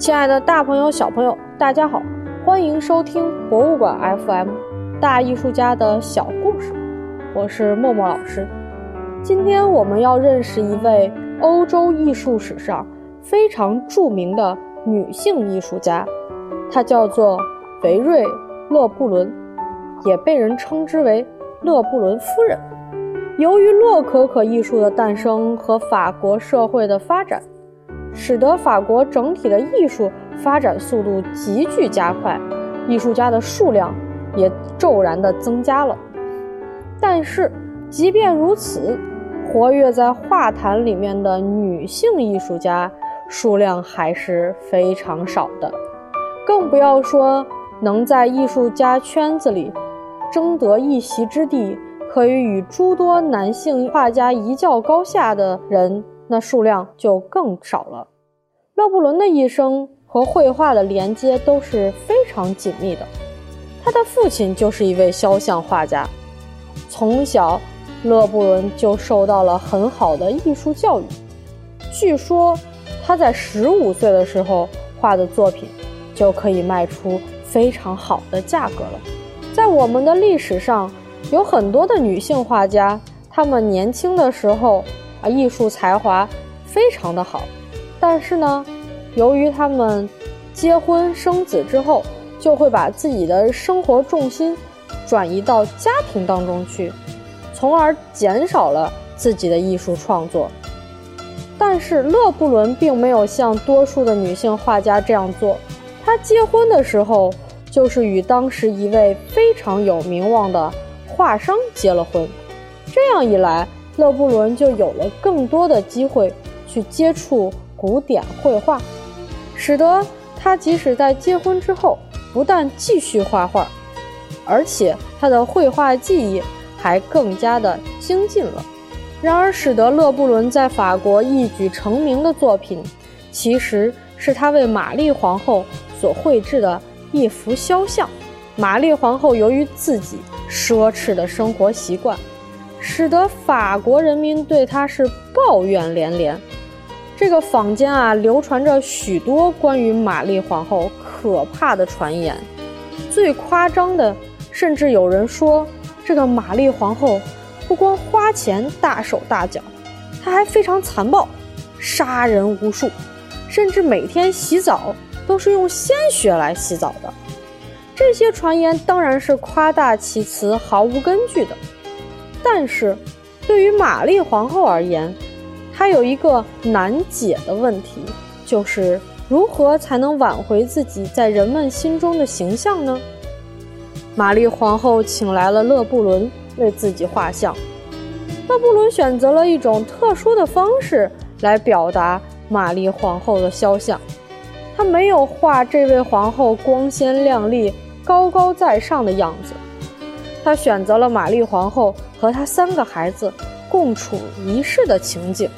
亲爱的大朋友、小朋友，大家好，欢迎收听博物馆 FM 大艺术家的小故事，我是默默老师。今天我们要认识一位欧洲艺术史上非常著名的女性艺术家，她叫做维瑞·勒布伦，也被人称之为勒布伦夫人。由于洛可可艺术的诞生和法国社会的发展。使得法国整体的艺术发展速度急剧加快，艺术家的数量也骤然的增加了。但是，即便如此，活跃在画坛里面的女性艺术家数量还是非常少的，更不要说能在艺术家圈子里争得一席之地，可以与诸多男性画家一较高下的人。那数量就更少了。勒布伦的一生和绘画的连接都是非常紧密的。他的父亲就是一位肖像画家，从小勒布伦就受到了很好的艺术教育。据说他在十五岁的时候画的作品就可以卖出非常好的价格了。在我们的历史上，有很多的女性画家，她们年轻的时候。啊，艺术才华非常的好，但是呢，由于他们结婚生子之后，就会把自己的生活重心转移到家庭当中去，从而减少了自己的艺术创作。但是勒布伦并没有像多数的女性画家这样做，她结婚的时候就是与当时一位非常有名望的画商结了婚，这样一来。勒布伦就有了更多的机会去接触古典绘画，使得他即使在结婚之后，不但继续画画，而且他的绘画技艺还更加的精进了。然而，使得勒布伦在法国一举成名的作品，其实是他为玛丽皇后所绘制的一幅肖像。玛丽皇后由于自己奢侈的生活习惯。使得法国人民对他是抱怨连连。这个坊间啊，流传着许多关于玛丽皇后可怕的传言。最夸张的，甚至有人说，这个玛丽皇后不光花钱大手大脚，她还非常残暴，杀人无数，甚至每天洗澡都是用鲜血来洗澡的。这些传言当然是夸大其词，毫无根据的。但是，对于玛丽皇后而言，她有一个难解的问题，就是如何才能挽回自己在人们心中的形象呢？玛丽皇后请来了勒布伦为自己画像。勒布伦选择了一种特殊的方式来表达玛丽皇后的肖像，他没有画这位皇后光鲜亮丽、高高在上的样子。他选择了玛丽皇后和他三个孩子共处一室的情景。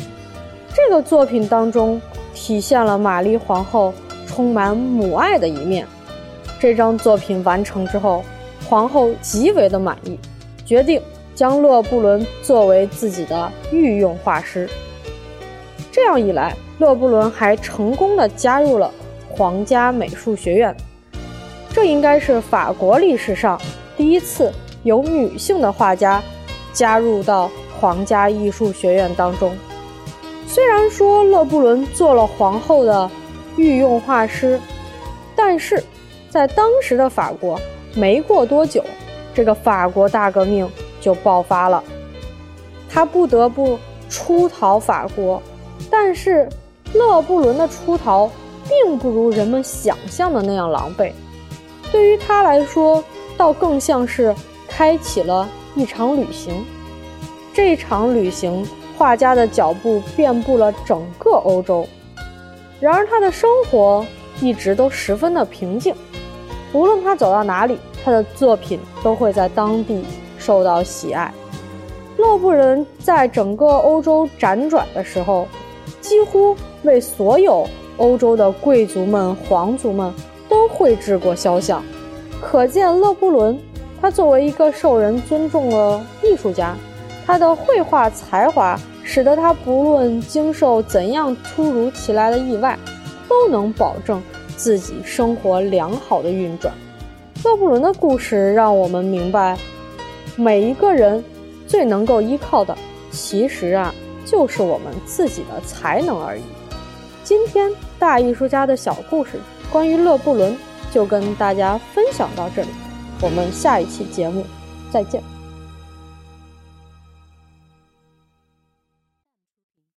这个作品当中体现了玛丽皇后充满母爱的一面。这张作品完成之后，皇后极为的满意，决定将勒布伦作为自己的御用画师。这样一来，勒布伦还成功的加入了皇家美术学院。这应该是法国历史上第一次。有女性的画家加入到皇家艺术学院当中。虽然说勒布伦做了皇后的御用画师，但是在当时的法国，没过多久，这个法国大革命就爆发了，他不得不出逃法国。但是勒布伦的出逃并不如人们想象的那样狼狈，对于他来说，倒更像是。开启了一场旅行，这场旅行，画家的脚步遍布了整个欧洲。然而，他的生活一直都十分的平静。无论他走到哪里，他的作品都会在当地受到喜爱。勒布人在整个欧洲辗转的时候，几乎为所有欧洲的贵族们、皇族们都绘制过肖像，可见勒布伦。他作为一个受人尊重的艺术家，他的绘画才华使得他不论经受怎样突如其来的意外，都能保证自己生活良好的运转。勒布伦的故事让我们明白，每一个人最能够依靠的，其实啊，就是我们自己的才能而已。今天大艺术家的小故事，关于勒布伦就跟大家分享到这里，我们下一期节目再见。